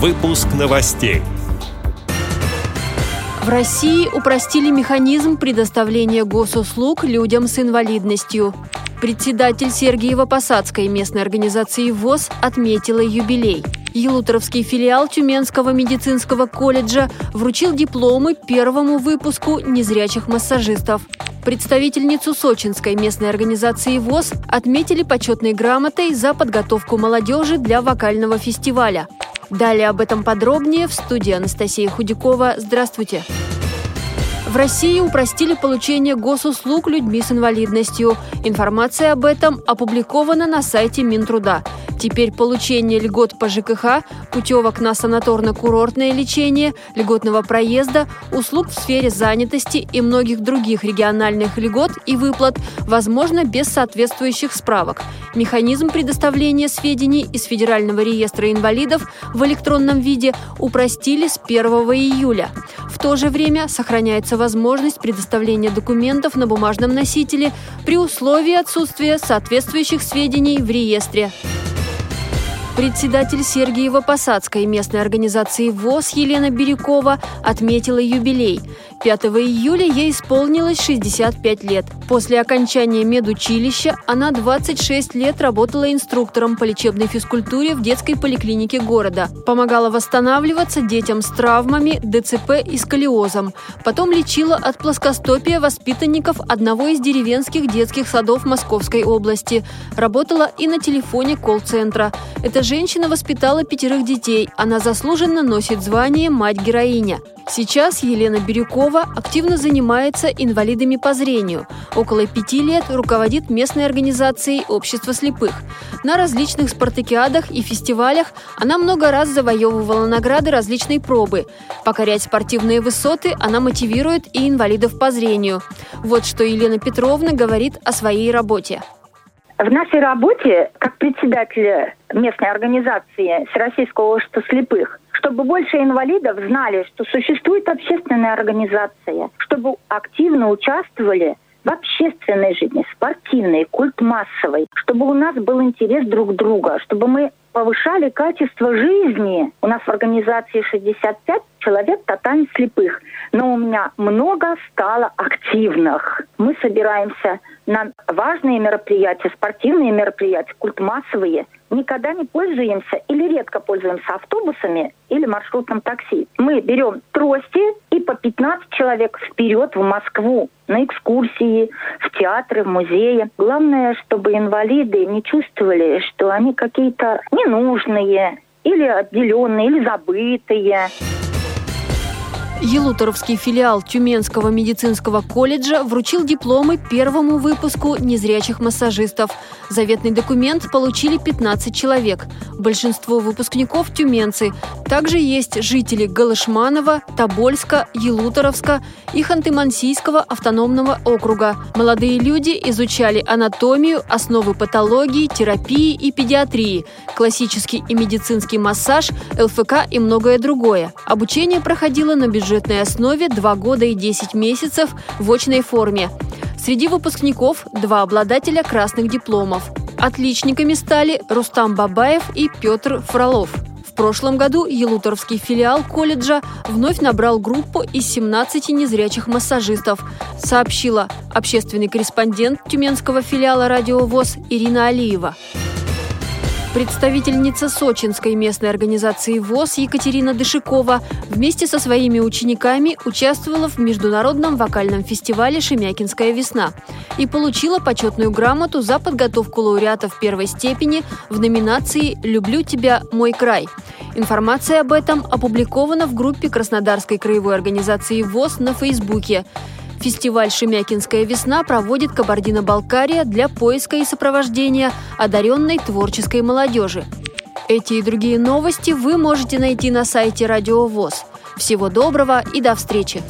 Выпуск новостей. В России упростили механизм предоставления госуслуг людям с инвалидностью. Председатель Сергиева-Посадской местной организации ВОЗ отметила юбилей. Елуторовский филиал Тюменского медицинского колледжа вручил дипломы первому выпуску незрячих массажистов. Представительницу сочинской местной организации ВОЗ отметили почетной грамотой за подготовку молодежи для вокального фестиваля. Далее об этом подробнее в студии Анастасия Худякова. Здравствуйте! В России упростили получение госуслуг людьми с инвалидностью. Информация об этом опубликована на сайте Минтруда. Теперь получение льгот по ЖКХ, путевок на санаторно-курортное лечение, льготного проезда, услуг в сфере занятости и многих других региональных льгот и выплат возможно без соответствующих справок. Механизм предоставления сведений из Федерального реестра инвалидов в электронном виде упростили с 1 июля. В то же время сохраняется возможность предоставления документов на бумажном носителе при условии отсутствия соответствующих сведений в реестре. Председатель Сергиева-Посадской местной организации ВОЗ Елена Бирюкова отметила юбилей. 5 июля ей исполнилось 65 лет. После окончания медучилища она 26 лет работала инструктором по лечебной физкультуре в детской поликлинике города. Помогала восстанавливаться детям с травмами, ДЦП и сколиозом. Потом лечила от плоскостопия воспитанников одного из деревенских детских садов Московской области. Работала и на телефоне колл-центра. Эта женщина воспитала пятерых детей. Она заслуженно носит звание «Мать-героиня». Сейчас Елена Бирюкова активно занимается инвалидами по зрению. Около пяти лет руководит местной организацией «Общество слепых». На различных спартакиадах и фестивалях она много раз завоевывала награды различной пробы. Покорять спортивные высоты она мотивирует и инвалидов по зрению. Вот что Елена Петровна говорит о своей работе. В нашей работе, как председателя местной организации Всероссийского общества слепых, чтобы больше инвалидов знали, что существует общественная организация, чтобы активно участвовали в общественной жизни, спортивной, культ массовой, чтобы у нас был интерес друг друга, чтобы мы повышали качество жизни. У нас в организации 65 человек тотально слепых, но у меня много стало активных. Мы собираемся на важные мероприятия, спортивные мероприятия, культ массовые – никогда не пользуемся или редко пользуемся автобусами или маршрутным такси. Мы берем трости и по 15 человек вперед в Москву на экскурсии, в театры, в музеи. Главное, чтобы инвалиды не чувствовали, что они какие-то ненужные или отделенные, или забытые. Елуторовский филиал Тюменского медицинского колледжа вручил дипломы первому выпуску незрячих массажистов. Заветный документ получили 15 человек. Большинство выпускников – тюменцы. Также есть жители Галышманова, Тобольска, Елуторовска и Ханты-Мансийского автономного округа. Молодые люди изучали анатомию, основы патологии, терапии и педиатрии, классический и медицинский массаж, ЛФК и многое другое. Обучение проходило на бюджет бюджетной основе 2 года и 10 месяцев в очной форме. Среди выпускников два обладателя красных дипломов. Отличниками стали Рустам Бабаев и Петр Фролов. В прошлом году Елуторовский филиал колледжа вновь набрал группу из 17 незрячих массажистов, сообщила общественный корреспондент Тюменского филиала «Радио ВОЗ» Ирина Алиева. Представительница сочинской местной организации ВОЗ Екатерина Дышикова вместе со своими учениками участвовала в международном вокальном фестивале «Шемякинская весна» и получила почетную грамоту за подготовку лауреатов первой степени в номинации «Люблю тебя, мой край». Информация об этом опубликована в группе Краснодарской краевой организации ВОЗ на Фейсбуке. Фестиваль «Шемякинская весна» проводит Кабардино-Балкария для поиска и сопровождения одаренной творческой молодежи. Эти и другие новости вы можете найти на сайте Радио ВОЗ. Всего доброго и до встречи!